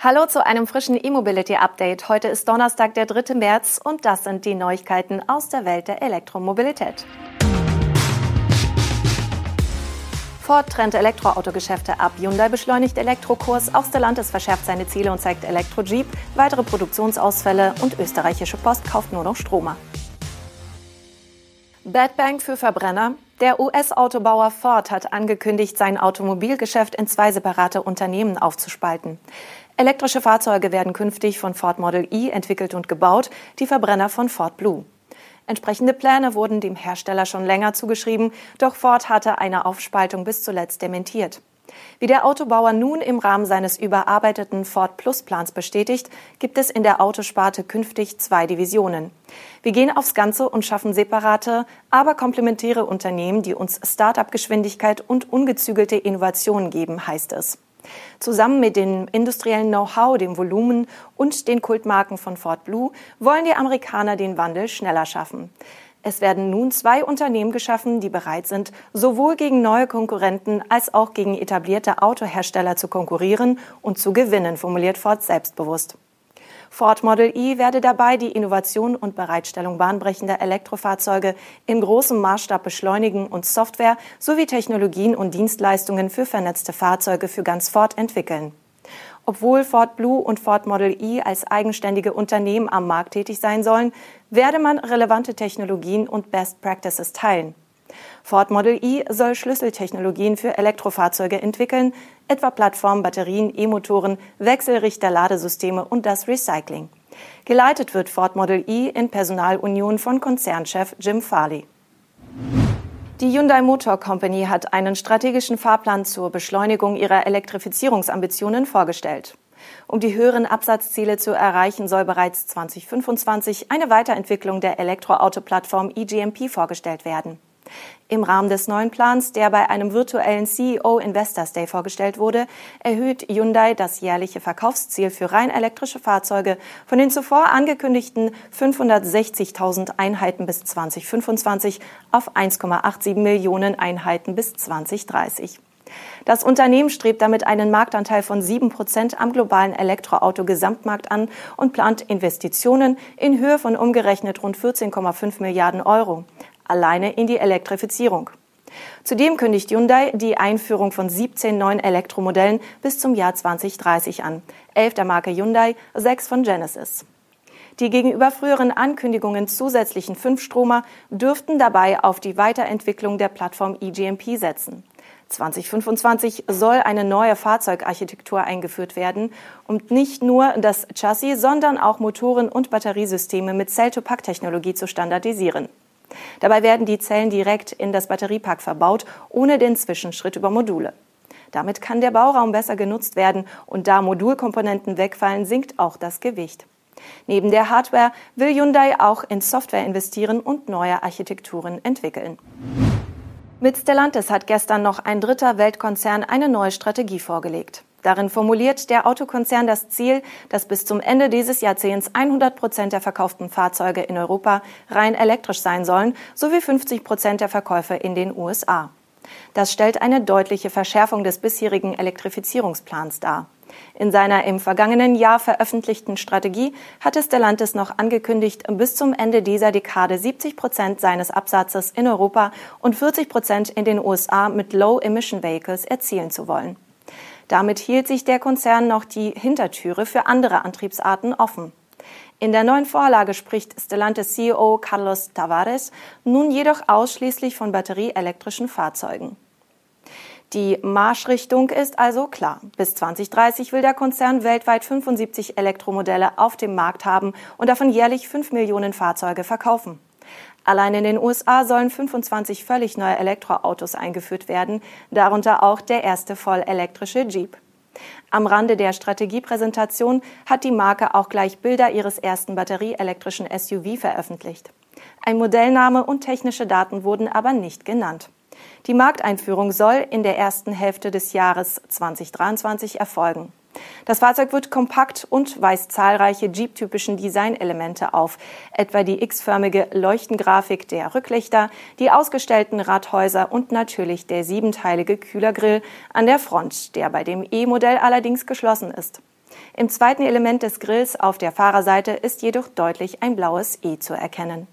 Hallo zu einem frischen E-Mobility Update. Heute ist Donnerstag, der 3. März und das sind die Neuigkeiten aus der Welt der Elektromobilität. Ford trennt Elektroautogeschäfte ab. Hyundai beschleunigt Elektrokurs. Auch Stellantis verschärft seine Ziele und zeigt Elektro-Jeep. Weitere Produktionsausfälle und österreichische Post kauft nur noch Stromer. Bad Bank für Verbrenner. Der US-Autobauer Ford hat angekündigt, sein Automobilgeschäft in zwei separate Unternehmen aufzuspalten. Elektrische Fahrzeuge werden künftig von Ford Model E entwickelt und gebaut, die Verbrenner von Ford Blue. Entsprechende Pläne wurden dem Hersteller schon länger zugeschrieben, doch Ford hatte eine Aufspaltung bis zuletzt dementiert. Wie der Autobauer nun im Rahmen seines überarbeiteten Ford Plus Plans bestätigt, gibt es in der Autosparte künftig zwei Divisionen. Wir gehen aufs Ganze und schaffen separate, aber komplementäre Unternehmen, die uns Start-up-Geschwindigkeit und ungezügelte Innovationen geben, heißt es. Zusammen mit dem industriellen Know-how, dem Volumen und den Kultmarken von Ford Blue wollen die Amerikaner den Wandel schneller schaffen. Es werden nun zwei Unternehmen geschaffen, die bereit sind, sowohl gegen neue Konkurrenten als auch gegen etablierte Autohersteller zu konkurrieren und zu gewinnen, formuliert Ford selbstbewusst. Ford Model E werde dabei die Innovation und Bereitstellung bahnbrechender Elektrofahrzeuge in großem Maßstab beschleunigen und Software sowie Technologien und Dienstleistungen für vernetzte Fahrzeuge für ganz Ford entwickeln. Obwohl Ford Blue und Ford Model E als eigenständige Unternehmen am Markt tätig sein sollen, werde man relevante Technologien und Best Practices teilen. Ford Model E soll Schlüsseltechnologien für Elektrofahrzeuge entwickeln, etwa Plattformen, Batterien, E-Motoren, Wechselrichter, Ladesysteme und das Recycling. Geleitet wird Ford Model E in Personalunion von Konzernchef Jim Farley. Die Hyundai Motor Company hat einen strategischen Fahrplan zur Beschleunigung ihrer Elektrifizierungsambitionen vorgestellt. Um die höheren Absatzziele zu erreichen, soll bereits 2025 eine Weiterentwicklung der Elektroauto-Plattform eGMP vorgestellt werden. Im Rahmen des neuen Plans, der bei einem virtuellen CEO Investors Day vorgestellt wurde, erhöht Hyundai das jährliche Verkaufsziel für rein elektrische Fahrzeuge von den zuvor angekündigten 560.000 Einheiten bis 2025 auf 1,87 Millionen Einheiten bis 2030. Das Unternehmen strebt damit einen Marktanteil von sieben Prozent am globalen Elektroauto-Gesamtmarkt an und plant Investitionen in Höhe von umgerechnet rund 14,5 Milliarden Euro alleine in die Elektrifizierung. Zudem kündigt Hyundai die Einführung von 17 neuen Elektromodellen bis zum Jahr 2030 an. Elf der Marke Hyundai, sechs von Genesis. Die gegenüber früheren Ankündigungen zusätzlichen fünf Stromer dürften dabei auf die Weiterentwicklung der Plattform eGMP setzen. 2025 soll eine neue Fahrzeugarchitektur eingeführt werden und nicht nur das Chassis, sondern auch Motoren und Batteriesysteme mit Cell-to-Pack-Technologie zu standardisieren. Dabei werden die Zellen direkt in das Batteriepack verbaut, ohne den Zwischenschritt über Module. Damit kann der Bauraum besser genutzt werden und da Modulkomponenten wegfallen, sinkt auch das Gewicht. Neben der Hardware will Hyundai auch in Software investieren und neue Architekturen entwickeln. Mit Stellantis hat gestern noch ein dritter Weltkonzern eine neue Strategie vorgelegt. Darin formuliert der Autokonzern das Ziel, dass bis zum Ende dieses Jahrzehnts 100 Prozent der verkauften Fahrzeuge in Europa rein elektrisch sein sollen, sowie 50 Prozent der Verkäufe in den USA. Das stellt eine deutliche Verschärfung des bisherigen Elektrifizierungsplans dar. In seiner im vergangenen Jahr veröffentlichten Strategie hatte Stellantis noch angekündigt, bis zum Ende dieser Dekade 70 Prozent seines Absatzes in Europa und 40 Prozent in den USA mit Low-Emission Vehicles erzielen zu wollen. Damit hielt sich der Konzern noch die Hintertüre für andere Antriebsarten offen. In der neuen Vorlage spricht Stellantis CEO Carlos Tavares nun jedoch ausschließlich von batterieelektrischen Fahrzeugen. Die Marschrichtung ist also klar. Bis 2030 will der Konzern weltweit 75 Elektromodelle auf dem Markt haben und davon jährlich 5 Millionen Fahrzeuge verkaufen. Allein in den USA sollen 25 völlig neue Elektroautos eingeführt werden, darunter auch der erste vollelektrische Jeep. Am Rande der Strategiepräsentation hat die Marke auch gleich Bilder ihres ersten batterieelektrischen SUV veröffentlicht. Ein Modellname und technische Daten wurden aber nicht genannt. Die Markteinführung soll in der ersten Hälfte des Jahres 2023 erfolgen. Das Fahrzeug wird kompakt und weist zahlreiche Jeep-typischen Designelemente auf, etwa die x-förmige Leuchtengrafik der Rücklichter, die ausgestellten Radhäuser und natürlich der siebenteilige Kühlergrill an der Front, der bei dem E-Modell allerdings geschlossen ist. Im zweiten Element des Grills auf der Fahrerseite ist jedoch deutlich ein blaues E zu erkennen.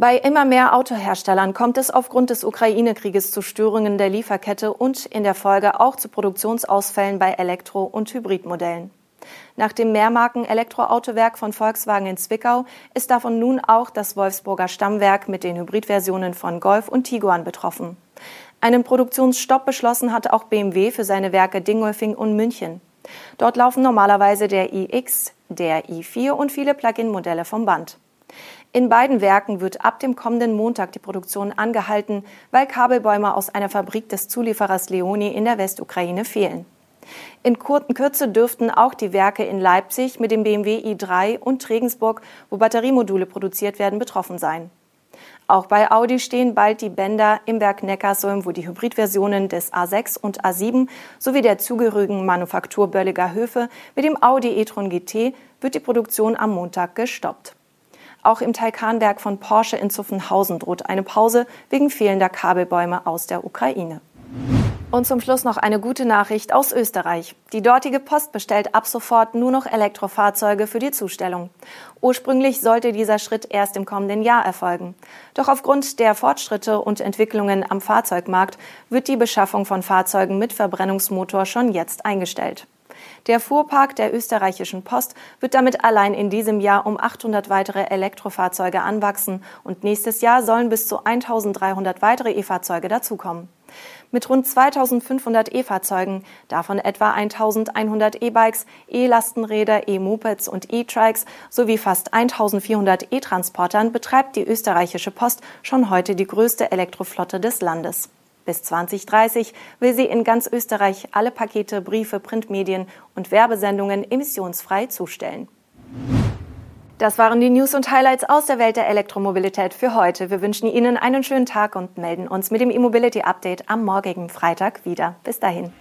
Bei immer mehr Autoherstellern kommt es aufgrund des Ukraine-Krieges zu Störungen der Lieferkette und in der Folge auch zu Produktionsausfällen bei Elektro- und Hybridmodellen. Nach dem Mehrmarken-Elektroautowerk von Volkswagen in Zwickau ist davon nun auch das Wolfsburger Stammwerk mit den Hybridversionen von Golf und Tiguan betroffen. Einen Produktionsstopp beschlossen hat auch BMW für seine Werke Dingolfing und München. Dort laufen normalerweise der iX, der i4 und viele Plug-in-Modelle vom Band. In beiden Werken wird ab dem kommenden Montag die Produktion angehalten, weil Kabelbäume aus einer Fabrik des Zulieferers Leoni in der Westukraine fehlen. In Kürze dürften auch die Werke in Leipzig mit dem BMW i3 und Regensburg, wo Batteriemodule produziert werden, betroffen sein. Auch bei Audi stehen bald die Bänder im Werk Neckarsulm, wo die Hybridversionen des A6 und A7 sowie der zugehörigen Manufaktur Bölliger Höfe mit dem Audi e-tron GT wird die Produktion am Montag gestoppt. Auch im Taycan-Werk von Porsche in Zuffenhausen droht eine Pause wegen fehlender Kabelbäume aus der Ukraine. Und zum Schluss noch eine gute Nachricht aus Österreich. Die dortige Post bestellt ab sofort nur noch Elektrofahrzeuge für die Zustellung. Ursprünglich sollte dieser Schritt erst im kommenden Jahr erfolgen. Doch aufgrund der Fortschritte und Entwicklungen am Fahrzeugmarkt wird die Beschaffung von Fahrzeugen mit Verbrennungsmotor schon jetzt eingestellt. Der Fuhrpark der österreichischen Post wird damit allein in diesem Jahr um 800 weitere Elektrofahrzeuge anwachsen und nächstes Jahr sollen bis zu 1300 weitere E-Fahrzeuge dazukommen. Mit rund 2500 E-Fahrzeugen, davon etwa 1100 E-Bikes, E-Lastenräder, E-Mopeds und E-Trikes sowie fast 1400 E-Transportern betreibt die österreichische Post schon heute die größte Elektroflotte des Landes. Bis 2030 will sie in ganz Österreich alle Pakete, Briefe, Printmedien und Werbesendungen emissionsfrei zustellen. Das waren die News und Highlights aus der Welt der Elektromobilität für heute. Wir wünschen Ihnen einen schönen Tag und melden uns mit dem E-Mobility Update am morgigen Freitag wieder. Bis dahin.